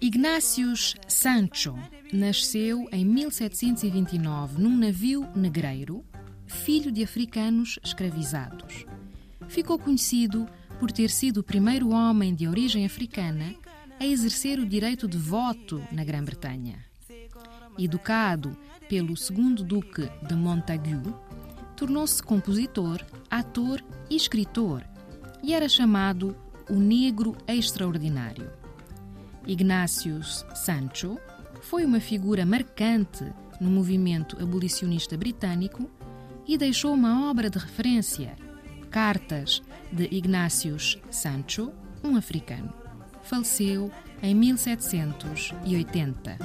Ignácius Sancho nasceu em 1729 num navio negreiro, filho de africanos escravizados. Ficou conhecido por ter sido o primeiro homem de origem africana a exercer o direito de voto na Grã-Bretanha. Educado pelo segundo duque de Montagu, tornou-se compositor, ator e escritor e era chamado o Negro Extraordinário. Ignácius Sancho foi uma figura marcante no movimento abolicionista britânico e deixou uma obra de referência, Cartas de Ignácius Sancho, um africano. Faleceu em 1780.